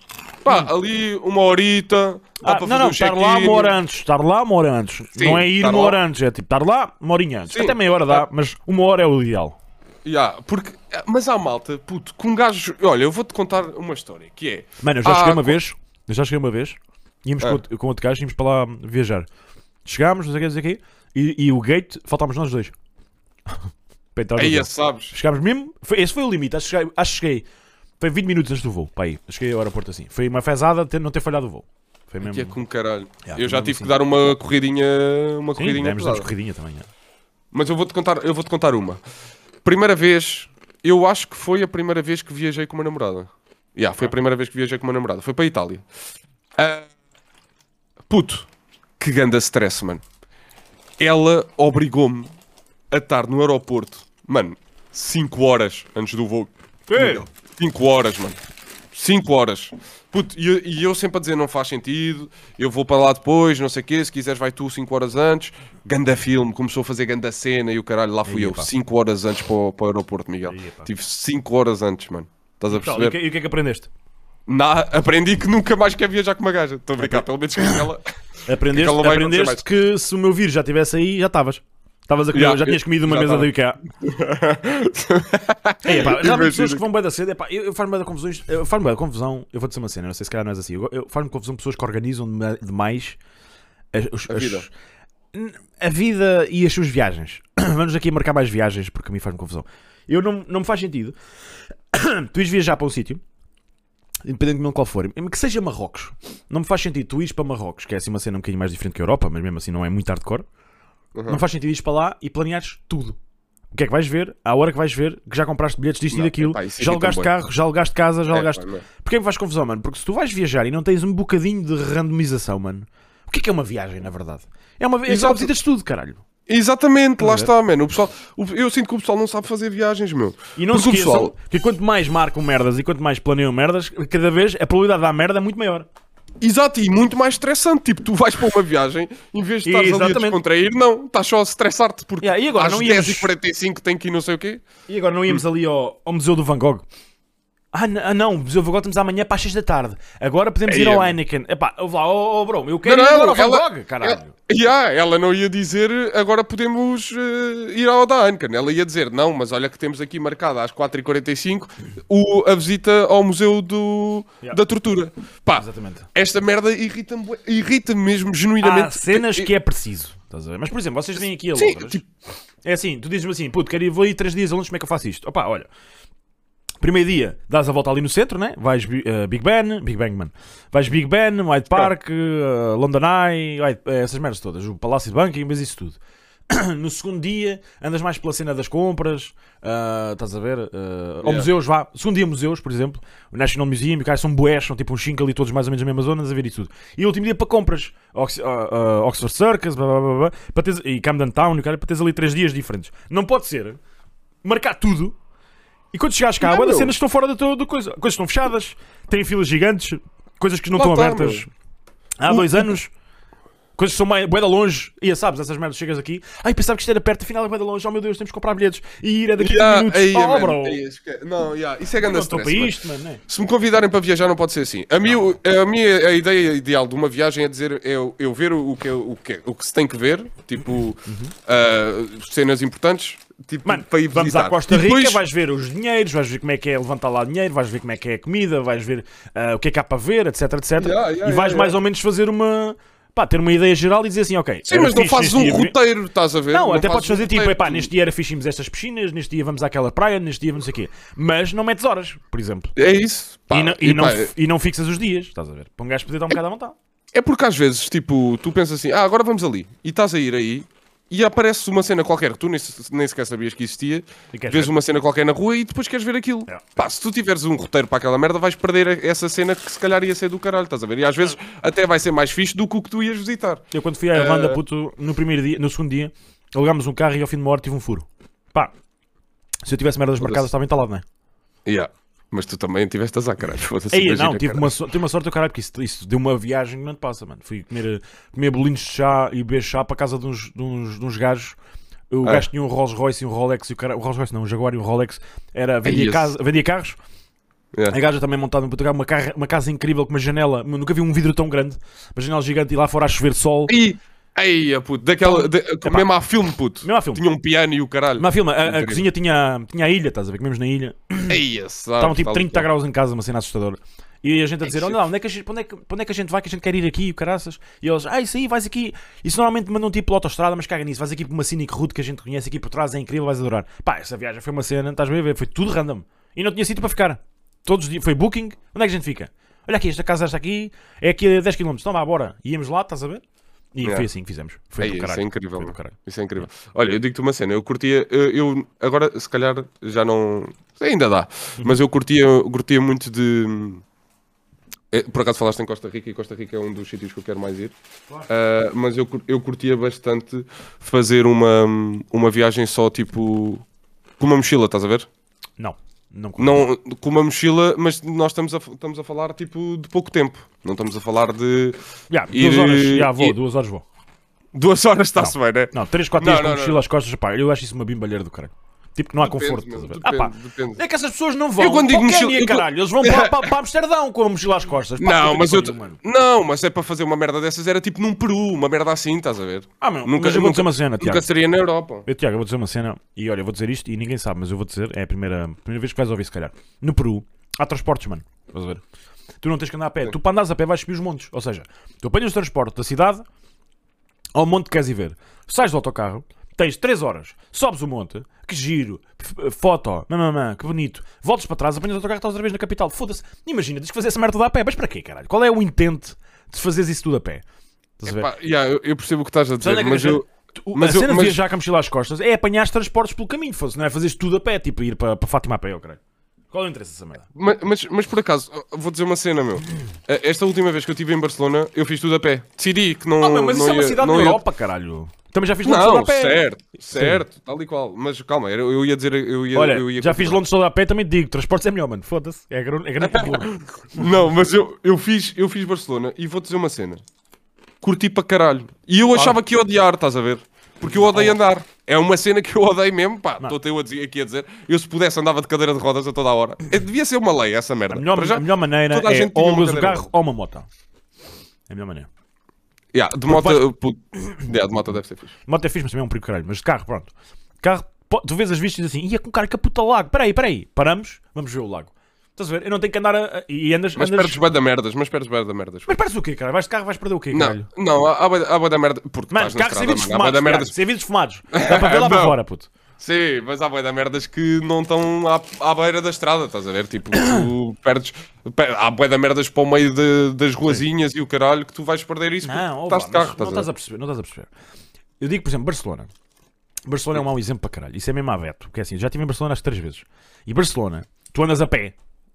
Pá, ali uma horita. Dá Ah, para não, não, estar lá uma hora antes. Estar lá uma hora antes. Sim, não é ir uma lá. hora antes, é tipo estar lá uma horinha antes. Sim. Até meia hora dá, mas uma hora é o ideal. Yeah, porque, mas há malta, puto, com um gajo. Olha, eu vou-te contar uma história que é. Mano, eu já Ah, cheguei uma co- vez. Eu já cheguei uma vez. Íamos Ah. com, outro, com outro gajo, íamos para lá viajar. Chegámos, não sei o que, não sei o quê. E, e o gate, faltámos nós dois. *laughs* para entrar no Aí, sabes? Chegámos mesmo. Foi, esse foi o limite. Acho que cheguei. Acho que cheguei foi 20 minutos antes do voo. Para aí. Cheguei ao aeroporto assim. Foi uma fezada ter, não ter falhado o voo. Foi mesmo. Que é com caralho. Yeah, eu já mesmo tive assim. que dar uma corridinha. Uma Sim, corridinha demos, demos pesada. corridinha também. é. Mas eu vou-te contar, eu vou-te contar uma. Primeira vez, eu acho que foi a primeira vez que viajei com uma namorada. Yeah, foi a primeira vez que viajei com uma namorada. Foi para a Itália. Ah, puto, que ganda stress, mano. Ela obrigou-me a estar no aeroporto, mano, 5 horas antes do voo. 5 horas, mano. 5 horas. Puto, e eu, e eu sempre a dizer não faz sentido, eu vou para lá depois, não sei o quê, se quiseres vai tu 5 horas antes. Ganda filme, começou a fazer ganda cena e o caralho, lá fui Aí, eu, pá. 5 horas antes para o, para o aeroporto, Miguel. Aí. Tive 5 horas antes, mano. Estás a Então, e, o perceber? que, e o que é que aprendeste? Na- aprendi que nunca mais quer viajar com uma gaja. Estou a brincar, pelo menos que ela. *laughs* Aprendeste, Que ela aprendeste que se o meu vírus já estivesse aí, já estavas. Estavas a comer, Já, já tinhas comido uma já mesa tava. da IKEA. *laughs* É, pá, realmente Imagina. pessoas que vão bem da cedo, é pá, eu, eu faço-me bué da confusões, eu faço-me bué da confusão, eu vou dizer uma cena, não sei se calhar não és assim, eu, eu faço-me confusão pessoas que organizam dema- demais as- A as- vida. N- a vida e as suas viagens. *coughs* Vamos aqui marcar mais viagens porque a mim faz-me confusão. Eu não, não me faz sentido *coughs* tu ires viajar para um sítio, independentemente de qual for, que seja Marrocos, não me faz sentido tu ires para Marrocos, que é assim uma cena um bocadinho mais diferente que a Europa, mas mesmo assim não é muito hardcore. Uhum. Não faz sentido ires para lá e planeares tudo. O que é que vais ver? À hora que vais ver, que já compraste bilhetes disto e Não, daquilo, epá, isso já alugaste carro, já alugaste casa, já É, alugaste. não. Porquê me faz confusão, mano? Porque se tu vais viajar e não tens um bocadinho de randomização, mano, o que é que é uma viagem, na verdade? É uma é só Exato. visitas tudo, caralho. Exatamente, lá a está, mano. O pessoal, o- eu sinto que o pessoal não sabe fazer viagens, meu. E não Porque se o esqueçam pessoal- que quanto mais marcam merdas e quanto mais planeiam merdas, cada vez a probabilidade de dar merda é muito maior. Exato, e muito mais estressante. Tipo, tu vais para uma viagem, em vez de estares ali a Exatamente. descontrair, não, estás só a estressar-te porque Yeah, e agora às não íamos- 10h45 tem que ir não sei o quê. E agora não íamos ali ao, ao Museu do Van Gogh? Ah, ah, não, Van Gogh estamos amanhã para as 6 da tarde. Agora podemos ir ao é- Heineken. Epá, lá, oh, oh, bro, eu quero Não, ir agora ao Van Gogh, caralho. Ela, Yeah, ela não ia dizer agora podemos eh, ir ao da Heineken. Ela ia dizer não, mas olha que temos aqui marcada às 4h45 o, a visita ao Museu do, Yeah. da Tortura. Pá, Exatamente. esta merda irrita-me bué- irrita-me mesmo genuinamente. Há cenas que é preciso. Estás a ver? Mas, por exemplo, vocês vêm aqui a Sim, Londres. tipo- É assim, tu dizes-me assim, puto, quero ir, vou ir 3 dias a Londres, como é que eu faço isto? Opá, olha. Primeiro dia, dás a volta ali no centro, né? Vais eh, Big Ben, Big Bang, mano. Vais Big Ben, White Park, eh, London Eye, White- eh, essas merdas todas. O Palácio de Buckingham, mas isso tudo. *coughs* no segundo dia, andas mais pela cena das compras, ah, estás a ver? Ou Yeah. museus, vá. Segundo dia, museus, por exemplo. O National Museum, e cara, são bués, são tipo uns 5 ali, todos mais ou menos na mesma zona, andas a ver isso tudo. E o último dia para compras. Ox- ah, Oxford Circus, blá, blá, blá, blá, para teres, e Camden Town, e cara, para teres ali 3 dias diferentes. Não pode ser marcar tudo. E quando chegares cá, há cenas que estão fora da tua da coisa. Coisas estão fechadas, têm filas gigantes, coisas que não Lá estão abertas há dois anos. Coisas que são mais, bué de longe, e sabes, essas merdas chegas aqui, ai pensava que isto era perto, afinal é bué de longe, oh meu Deus, temos que comprar bilhetes e ir é daqui a Yeah, 5 aí, minutos. Oh, mano, bro, aí, esque- Não, yeah, isso é grande para stress, mano. isto, mano. né? Se me convidarem para viajar, não pode ser assim. A, o- a minha a ideia ideal de uma viagem é dizer eu, eu ver o que, o, que, o que se tem que ver, tipo ah, cenas importantes, tipo, Mano, para vamos à Costa Rica, depois- vais ver os dinheiros, vais ver como é que é levantar lá dinheiro, vais ver como é que é a comida, vais ver ah, o que é que há para ver, etc, etc. Yeah, yeah, e vais yeah, mais ou menos fazer uma. Pá, ter uma ideia geral e dizer assim, ok. Sim, era mas não fazes um dia- roteiro, estás a ver? Não, até fazes podes fazer um tipo, epá, neste dia era fixe irmos a estas piscinas, neste dia vamos àquela praia, neste dia vamos aqui. Mas não metes horas, por exemplo. É isso. Pá, e, não, e e, não, pá, e não fixas os dias, estás a ver? Para um gajo poder dar um bocado à vontade. É porque às vezes, tipo, tu pensas assim, ah, agora vamos ali, e estás a ir aí, e aparece uma cena qualquer que tu nem, nem sequer sabias que existia, vês ver? uma cena qualquer na rua e depois queres ver aquilo. Yeah. Pá, se tu tiveres um roteiro para aquela merda, vais perder essa cena que se calhar ia ser do caralho, estás a ver? E às vezes até vai ser mais fixe do que o que tu ias visitar. Eu quando fui à Irlanda, Eh, puto, no primeiro dia, no segundo dia, alugámos um carro e ao fim de uma hora tive um furo. Pá, se eu tivesse merdas marcadas estava entalado, não é? Yeah. Mas tu também tiveste azar, caralho. Imagina, não, tive caralho. uma, so- tive uma sorte do caralho, porque isso, isso deu uma viagem que não te passa, mano. Fui comer, comer bolinhos de chá e beber chá para a casa de uns, de uns, de uns gajos. O É. gajo tinha um Rolls Royce e um Rolex, e o, cara, o Rolls Royce não, um Jaguar e um Rolex. Era, vendia, esse. casa, vendia carros. Yeah. A gaja também montada em Portugal, uma, carra- uma casa incrível com uma janela. Eu nunca vi um vidro tão grande, uma janela gigante e lá fora a chover sol. E, aí, puto, daquela, de, mesmo à filme, puto. Mesmo à filme. Tinha um piano e o caralho. Uma filma, a, a Incrível. cozinha tinha, tinha a ilha, estás a ver? Comemos na ilha. Ei, esse, sabe, Estavam tipo tal e 30 qual. graus em casa, uma cena assustadora. E a gente a dizer: Olha lá, onde é, que a gente, onde, é que, onde é que a gente vai? Que a gente quer ir aqui, o caraças. E eles: Ah, isso aí, vais aqui. Isso normalmente mandam tipo pela autostrada, mas caga nisso. Vais aqui para uma Scenic Route que a gente conhece aqui por trás, é incrível, vais adorar. Pá, essa viagem foi uma cena, estás a ver? Foi tudo random. E não tinha sítio para ficar. Todos os dias, foi booking. Onde é que a gente fica? Olha aqui, esta casa está aqui, é aqui a 10 km. Então vá, bora. Íamos lá, estás a ver? E Yeah. foi assim que fizemos. Foi Ei, do isso caralho. é incrível. Foi caralho. Isso é incrível. Olha, eu digo-te uma cena, eu curtia, eu, agora se calhar já não, ainda dá, Uhum. mas eu curtia, curtia muito de, é, por acaso falaste em Costa Rica e Costa Rica é um dos sítios que eu quero mais ir, Ah, mas eu, eu curtia bastante fazer uma, uma viagem só tipo, com uma mochila, estás a ver? Não, não. Não, com uma mochila, mas nós estamos a, estamos a falar tipo de pouco tempo, não estamos a falar de Yeah, ir- duas horas, já vou, ir- duas horas vou. duas horas, está-se bem, né? Não, 3, 4 Não, dias com não, mochila não. às costas, pá, eu acho isso uma bimbalheira do caralho. Tipo que não há Depende, conforto, meu, estás a ver? Ah, pá, depende, depende. é que essas pessoas não vão Eu quando digo mochila- caralho, eles vão para, *laughs* para, para Amsterdão com a mochila às costas. Pá, Não, mas eu. pariu, te- mano. Não, mas é para fazer uma merda dessas era tipo num Peru, uma merda assim, estás a ver? Ah, meu, Nunca- mas eu vou nunca- dizer uma cena, Tiago. Nunca seria na Europa. Eu, Tiago, eu vou dizer uma cena, e olha, eu vou dizer isto, e ninguém sabe, mas eu vou dizer, é a primeira, primeira vez que vais ouvir, se calhar. No Peru, há transportes, mano. Estás a ver? Tu não tens que andar a pé. Tu para andares a pé vais subir os montes. Ou seja, tu apanhas o transporte da cidade ao monte que queres ir ver. Sais do autocarro, tens 3 horas, sobes o monte, que giro, f- foto, mamamã, que bonito. Voltas para trás, apanhas o autocarro e estás outra vez na capital. Foda-se. Imagina, tens que fazer essa merda toda a pé. Mas para quê, caralho? Qual é o intento de fazeres isso tudo a pé? Estás a ver? Pá, yeah, eu, eu percebo o que estás a dizer, é mas eu eu. Tu- mas a eu- cena de mas- viajar com a mochila às costas é apanhar os transportes pelo caminho, fosse, não é fazeres tudo a pé, tipo ir para, para Fátima a pé, eu creio. Qual é o interesse dessa merda? Mas, mas, mas por acaso, vou dizer uma cena, meu. Eh, Esta última vez que eu estive em Barcelona, eu fiz tudo a pé. Decidi que não. Ah, meu, mas não isso é uma ia- cidade não na ia- Europa, caralho. Também já fiz Londres toda Não, a pé. certo, certo, tal e qual. Mas calma, eu, eu ia dizer. Eu ia, Olha, eu ia já fiz Londres toda a pé, também digo, transportes é melhor, mano. Foda-se. É grande, é grande. *laughs* Não, mas eu, eu, fiz, eu fiz Barcelona e vou dizer uma cena. Curti para caralho. E eu achava que ia odiar, estás a ver? Porque eu odeio andar. É uma cena que eu odeio mesmo, pá. Estou eu a dizer- aqui a dizer. Eu se pudesse andava de cadeira de rodas a toda a hora. É, devia ser uma lei essa merda. A melhor, já, a melhor maneira a é ou cadeira carro ou uma moto. É a melhor maneira. Yeah, de moto, yeah, de moto deve ser fixe. Moto é fixe, mas também é um perigo caralho. Mas de carro, pronto. Carro, tu vês as vistas e assim, ia com um cara que puta lago. Peraí, peraí. Paramos, vamos ver o lago. Estás a ver? Eu não tenho que andar a... E andas... Mas andas... perdes bem da merdas, mas perdes bem da merdas. Mas parece o quê, cara? Vais de carro, vais perder o quê, caralho? Não, não, há, há, há da merda. Porque Mano, carro sem vidros fumados, sem vidros fumados. Dá para ver lá para fora, puto. Sim, mas há bué da merdas que não estão à, à beira da estrada, estás a ver? Tipo, tu *coughs* perdes. per- há bué da merdas para o meio de- das ruazinhas e o caralho que tu vais perder isso Não, estás de carro, estás não estás a perceber, não estás a perceber. Eu digo, por exemplo, Barcelona. Barcelona é um mau exemplo para caralho. Isso é mesmo a veto. Porque é assim, já estive em Barcelona às três vezes. E Barcelona, tu andas a pé,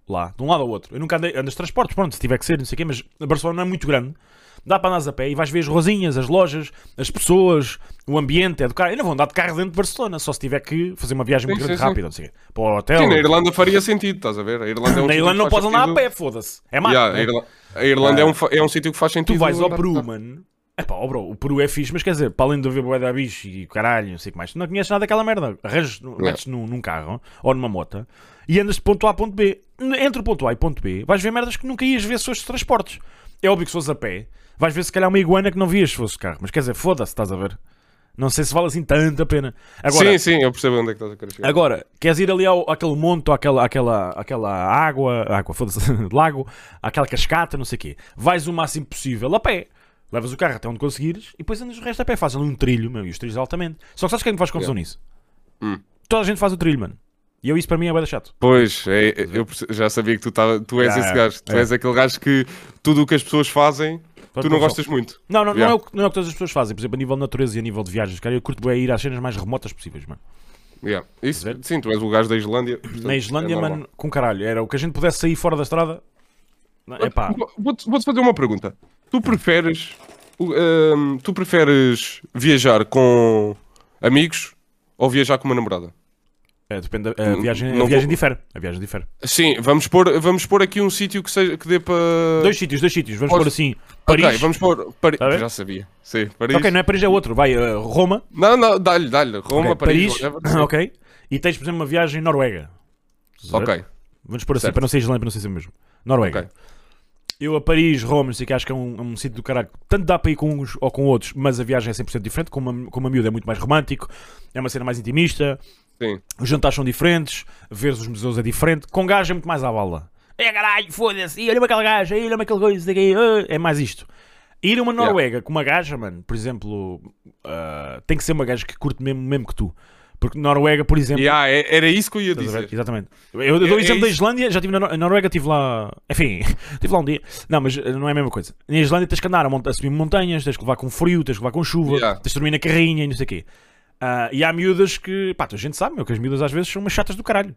lá, de um lado ao outro. Eu nunca andei, andas de transportes, pronto, se tiver que ser, não sei o quê, mas Barcelona não é muito grande. Dá para andares a pé e vais ver as rosinhas, as lojas, as pessoas, o ambiente, é do carro. Eu não vou andar de carro dentro de Barcelona, só se tiver que fazer uma viagem Sim, muito grande, sim, sim. rápida, quê. Para o hotel. Sim, na Irlanda faria sentido, estás a ver? A Irlanda é um Na Irlanda não podes andar a pé, foda-se. É mato. Yeah, né? a Irla- a Irlanda é, um, é um sítio que faz sentido. Tu vais ao Peru, mano. É pá, ó bro, o Peru é fixe, mas quer dizer, para além de haver da bicho e caralho, não sei o que mais, tu não conheces nada daquela merda. Arranjas, metes num, num carro ou numa moto e andas de ponto A a ponto B. Entre o ponto A e ponto B, vais ver merdas que nunca ias ver se fosse transportes. É óbvio que se fosse a pé, vais ver se calhar uma iguana que não vias se fosse carro. Mas quer dizer, foda-se, estás a ver? Não sei se vale assim tanta pena. Agora, sim, sim, eu percebo onde é que estás a querer chegar. Agora, queres ir ali ao, àquele monte, ou àquela, àquela, àquela água, água, foda-se, *laughs* lago, àquela cascata, não sei o quê. Vais o máximo possível a pé. Levas o carro até onde conseguires e depois andas o resto a pé. Fazes ali um trilho, meu, e os trilhos altamente. Só que sabes quem é que faz confusão nisso? Hum. Toda a gente faz o trilho, mano. E eu isso para mim é bem chato. Pois, é, é, eu já sabia que tu, tava, tu és Já, esse gajo. Tu é. és aquele gajo que tudo o que as pessoas fazem, Faz tu não gostas muito. Não, não, não, Yeah. é o, que- não é o que todas as pessoas fazem. Por exemplo, a nível de natureza e a nível de viagens, cara, eu curto bem ir às cenas mais remotas possíveis, mano. Yeah. Isso, sim, tu és o gajo da Islândia. portanto, Na Islândia, é mano, com caralho. Era o que a gente pudesse sair fora da estrada. É pá. Vou-te vou-te fazer uma pergunta. Tu preferes, hum, tu preferes viajar com amigos ou viajar com uma namorada? É, depende. A viagem, não a viagem vou- difere. A viagem difere. Sim, vamos pôr, vamos pôr aqui um sítio que, seja, que dê para. Dois sítios, dois sítios. Vamos Podes- pôr assim: Paris. Ok, vamos pôr. Pari... Tá? Já sabia. Sim, Paris. Ok, não é Paris, é outro. Vai, uh, Roma. Não, não, dá-lhe, dá-lhe. Roma, Ok, Paris. Sim. *laughs* ok. E tens, por exemplo, uma viagem Noruega. Ok, Vamos pôr assim, Certo. para não ser Islândia, para não ser assim mesmo. Noruega. ok. Eu a Paris, Roma, não sei que, acho que é um, um sítio do caralho. Tanto dá para ir com uns ou com outros, mas a viagem é 100% diferente. Com uma, com uma miúda é muito mais romântico, é uma cena mais intimista, Sim. os jantares são diferentes, ver os museus é diferente. Com gajo é muito mais à bala. É caralho, foda-se, olha-me aquele gajo, olha-me aquele coisa, quê, ah, é mais isto. Ir a uma Yeah. Noruega com uma gaja, mano, por exemplo, ah, tem que ser uma gaja que curte mesmo, mesmo que tu. Porque Noruega, por exemplo. Yeah, é- era isso que eu ia dizer. Exatamente. Eu, eu dou o É- exemplo é da. Islândia, já estive na Nor- na Noruega, estive lá. Enfim, *laughs* estive lá um dia. Não, mas eh, não é a mesma coisa. Na Islândia tens que andar a, a subir montanhas, tens que levar com frio, tens que levar com chuva, Yeah. tens que dormir na carrinha e não sei o quê. Ah, e há miúdas que. Pá, a gente sabe, meu, que as miúdas às vezes são umas chatas do caralho.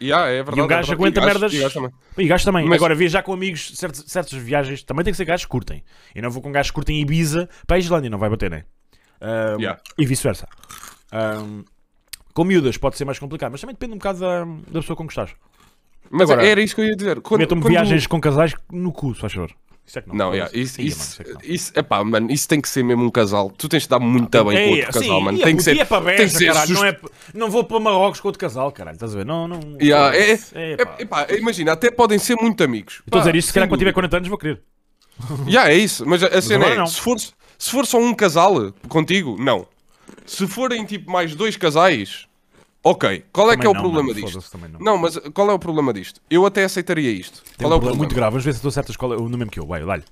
Yeah, é verdade. E um gajo é aguenta E gajo- merdas- e gajo também. E gajos também. Mas- Agora, viajar com amigos, certas, certas viagens, também tem que ser gajos que curtem. Eu não vou com gajos que curtem Ibiza para a Islândia, não vai bater, né? Ah, Yeah. E vice-versa. Com miúdas pode ser mais complicado, mas também depende um bocado da, da pessoa com que estás. Mas Agora, era isso que eu ia dizer. Quando, Metam-me quando- viagens com casais no cu, se faz favor. Isso é que não. Não, yeah, isso, isso, mano, isso é que não. isso, epá, mano, isso tem que ser mesmo um casal. Tu tens de dar muito bem com Ei, outro casal, sim, mano. Tem que puto, ser. ia para tem Beja, que ser caralho. just- Não, é, não vou para Marrocos com outro casal, caralho. Estás a ver? Não, não. Yeah, é-. É, É, pá. epá, imagina, até podem ser muito amigos. Estou a Pá, dizer isto, se calhar quando tiver dúvida. 40 anos vou querer. Yeah, é isso, mas a, a cena é, se for, se for só um casal contigo, não. Se forem tipo mais dois casais, ok. Qual é Também que é o não, problema mano, disto? não. Não, mas qual é o problema disto? Eu até aceitaria isto. Tem qual um é o problema problema? muito grave. Vamos ver se estou certo escola, no mesmo que eu. Vai, dá-lhe.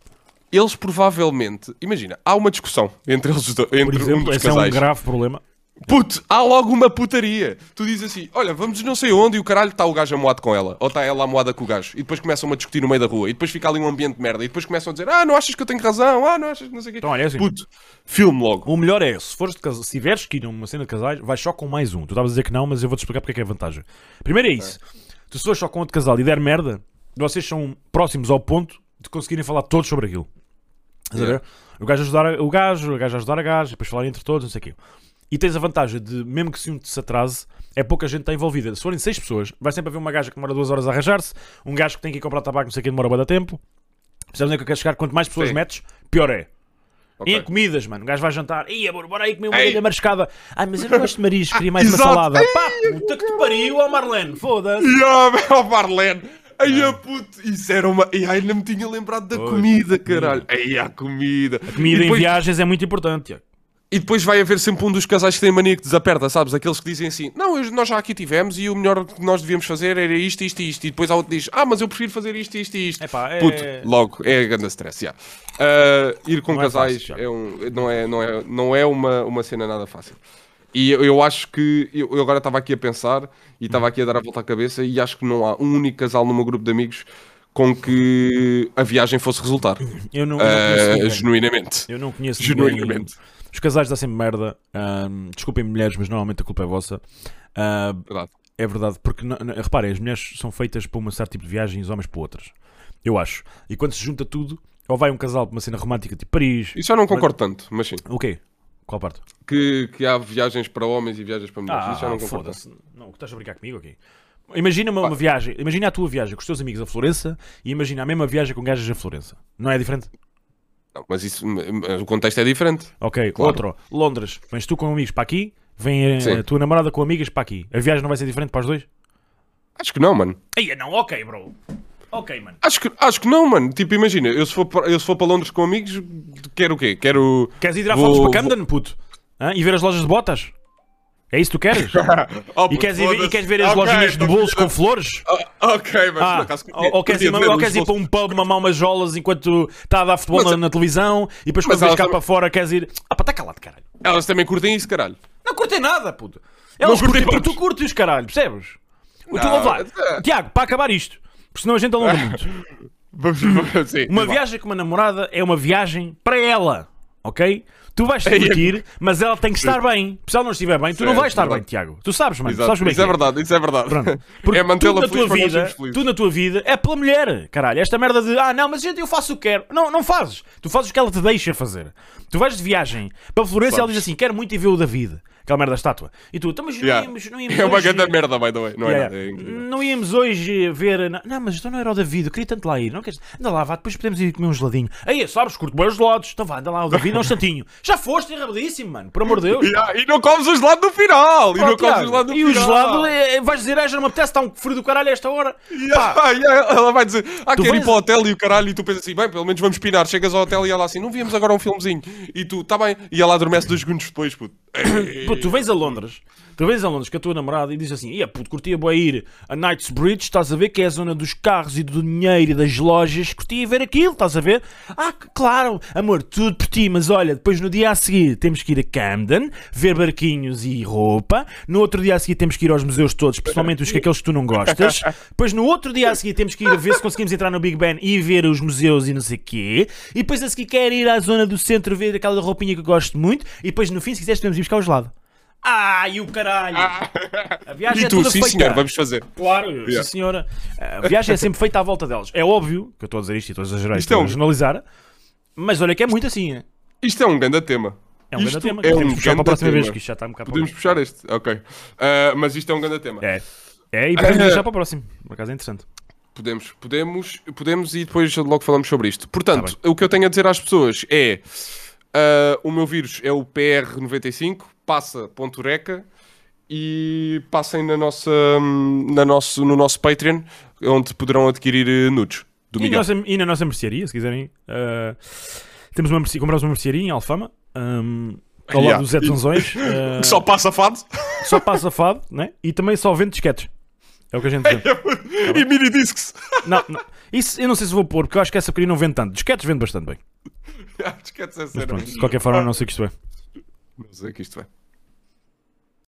Eles provavelmente, imagina, há uma discussão entre eles do- Por entre um exemplo, dos esse é um casais. grave problema. Puto, há logo uma putaria. Tu dizes assim: olha, vamos não sei onde e o caralho está o gajo amoado com ela. Ou está ela amoada com o gajo. E depois começam a discutir no meio da rua. E depois fica ali um ambiente de merda. E depois começam a dizer: ah, não achas que eu tenho razão? Ah, não achas que não sei o quê. Então, olha, é assim. Puto, filme logo. O melhor é, se, fores de casa, se tiveres que ir a uma cena de casais, vais só com mais um. Tu estavas a dizer que não, mas eu vou-te explicar porque é que é vantagem. Primeiro é isso. Tu se fores só com outro casal e der merda, vocês são próximos ao ponto de conseguirem falar todos sobre aquilo. Estás a ver? Yeah. O gajo ajudar a- o gajo, o gajo ajudar a gajo, depois falar entre todos, não sei o quê. E tens a vantagem de, mesmo que se um se atrase, é pouca gente está envolvida. Se forem seis pessoas, vai sempre haver uma gaja que demora duas horas a arranjar-se, um gajo que tem que ir comprar tabaco, não sei o que, demora de tempo. Percebes onde é que eu quero chegar? Quanto mais pessoas Sim. metes, pior é. Ok. E em comidas, mano. O gajo vai jantar. Ia, bora, bora aí comer uma ilha mariscada. Ai, mas eu não gosto de marisco, queria mais *laughs* uma salada. Pá, puta que te pariu, ó Marlene. Foda-se. Yeah, ó *laughs* Marlene. Ai, a puto, isso era uma. Ai, ainda me tinha lembrado da comida, caralho. Ai, a comida. Comida e depois, em viagens é muito importante, Tiago. E depois vai haver sempre um dos casais que tem mania que desaperta, sabes? Aqueles que dizem assim: Não, nós já aqui tivemos e o melhor que nós devíamos fazer era isto, isto e isto. E depois há outro que diz: Ah, mas eu prefiro fazer isto, isto e isto. Epá, é- Puto, logo, é grande stress, yeah. Ah, ir com Não é casais fácil, Tiago. é um, não é, não é, não é uma, uma cena nada fácil. E eu, eu acho que. Eu, eu agora estava aqui a pensar e estava aqui a dar a volta à cabeça e acho que não há um único casal no meu grupo de amigos com que a viagem fosse resultar. Eu não, eu não conheço ninguém. genuinamente. Eu não conheço ninguém. Os casais dão sempre merda. Ahm, desculpem mulheres, mas normalmente a culpa é vossa. Ah, Verdade. é verdade, porque não- não- reparem, as mulheres são feitas para um certo tipo de viagem e os homens para outras. Eu acho. E quando se junta tudo, ou vai um casal para uma cena romântica tipo Paris. Isso eu não concordo tanto, mas sim. O quê? Qual parte? Que, que há viagens para homens e viagens para mulheres. Isso já Ah, não concordo. foda-se. Não, estás a brincar comigo aqui. Imagina uma, uma viagem, imagina a tua viagem com os teus amigos a Florença e imagina a mesma viagem com gajas a Florença. Não é diferente? Não, mas isso, mas o contexto é diferente. Ok, Claro. outro. Londres. Vens tu com amigos para aqui, vem a, Sim. a tua namorada com amigas para aqui. A viagem não vai ser diferente para os dois? Acho que não, mano. Aí não, ok, bro. Ok, mano. Acho que, acho que não, mano. Tipo, imagina, eu se, for para, eu se for para Londres com amigos, quero o quê? Quero. Queres ir tirar Vou- fotos para Camden, puto? Hã? E ver as lojas de botas? É isso que tu queres? *laughs* Oh, E queres, ir, e queres ver as Ok, lojinhas de bolos com flores? Ah, ok, mas por Ah, acaso curtia- ou, ou queres ir, ou os queres ir para um pub mamar umas jolas enquanto está a dar futebol Mas- na, na televisão e depois quando vês cá também- para fora queres ir. Ah, pá, está calado, caralho. Elas também curtem isso, caralho. Não curtem nada, puto. Elas Não curtem porque tu curtes, caralho, percebes? Tu Não, ouve lá. é- Tiago, para acabar isto, porque senão a gente alonga *laughs* muito. Vamos, vamos sim. Uma viagem com uma namorada é uma viagem para ela, ok? Tu vais *laughs* te divertir, mas ela tem que estar bem. Se ela não estiver bem, tu não Certo, vais estar bem, verdade. Tiago. Tu sabes, mano. Exato. sabes como é Isso que é verdade, isso é verdade. Pronto. *laughs* Porque É mantê-la feliz tua vida, tudo na tua vida é pela mulher, caralho. Esta merda de ah, não, mas gente, eu faço o que quero. Não, não fazes. Tu fazes o que ela te deixa fazer. Tu vais de viagem para Florença e ela diz assim: quero muito ir ver o David, aquela merda da estátua. E tu, então, mas não Yeah. íamos, não *laughs* íamos É uma hoje- grande merda, by the way. Não é Yeah, nada. É yeah. incrível. Não íamos hoje ver. Não, não, mas então não era o David, eu queria tanto lá ir. Não queres... Anda lá, vá, depois podemos ir comer um geladinho. Aí, sabes, curto bem os gelados. Então vá, anda lá, o David, é um instantinho. Já foste enrabadíssimo, mano, por amor de Deus. Yeah, E não comes o gelado no final! E não comes o Tiago, gelado no e o gelado, é, vais dizer, ah, já não me apetece, está um frio do caralho a esta hora. Yeah, *laughs* yeah, ela vai dizer, ah, quero ir vais- para o hotel e o caralho, e tu pensas assim, bem, pelo menos vamos pinar. Chegas ao hotel e ela assim, não víamos agora um filmezinho. E tu, tá bem. E ela adormece dois segundos depois, puto. *coughs* Pô, tu vens a Londres, tu vens a Londres com a tua namorada e dizes assim: Ia puto, curtia boa ir a Knightsbridge, estás a ver que é a zona dos carros e do dinheiro e das lojas, curtia ver aquilo, estás a ver? Ah, claro, amor, tudo por ti, mas olha, depois no dia a seguir temos que ir a Camden, ver barquinhos e roupa, no outro dia a seguir temos que ir aos museus todos, principalmente os que aqueles que tu não gostas, depois no outro dia a seguir temos que ir a ver se conseguimos entrar no Big Ben e ver os museus e não sei o quê, e depois a seguir quero ir à zona do centro ver aquela roupinha que eu gosto muito, e depois no fim, se quiseres, podemos ir buscar o gelado. Ai, o caralho! A viagem E é tu, toda sim feita. senhor, vamos fazer. Claro, Yeah. sim senhora. A viagem é sempre feita à volta delas. É óbvio que eu estou a dizer isto e estou a exagerar Isto estou é a um- generalizar, mas olha que é muito assim. É, Isto é um grande tema. é um Isto grande tema. É Podemos um puxar para a próxima vez, tema. que isto já está um bocado Podemos puxar este, ok. Ah, mas isto é um grande tema. É. É, e podemos *coughs* deixar para o próximo. Por acaso é interessante. Podemos, podemos, podemos e depois logo falamos sobre isto. Tá Portanto, o que eu tenho a dizer às pessoas é ah, o meu vírus é o PR95, passa ponto reca e passem na nossa, na nosso, no nosso Patreon, onde poderão adquirir eh, nudes do E, nossa- e na nossa mercearia, se quiserem. uh, temos uma mercearia, compramos uma mercearia em Alfama. Um, ao lado Yeah. dos Zé Tanzões. uh, *laughs* Que só passa fado só passa fado, né? E também só vende disquetes. É o que a gente vende. *laughs* e mini discs. não, não. Isso eu não sei se vou pôr, porque eu acho que essa porcaria não vende tanto. Disquetes vende bastante bem. *laughs* Essa Mas cena. pronto, de qualquer forma, não sei o que isto é. Não sei o que isto é.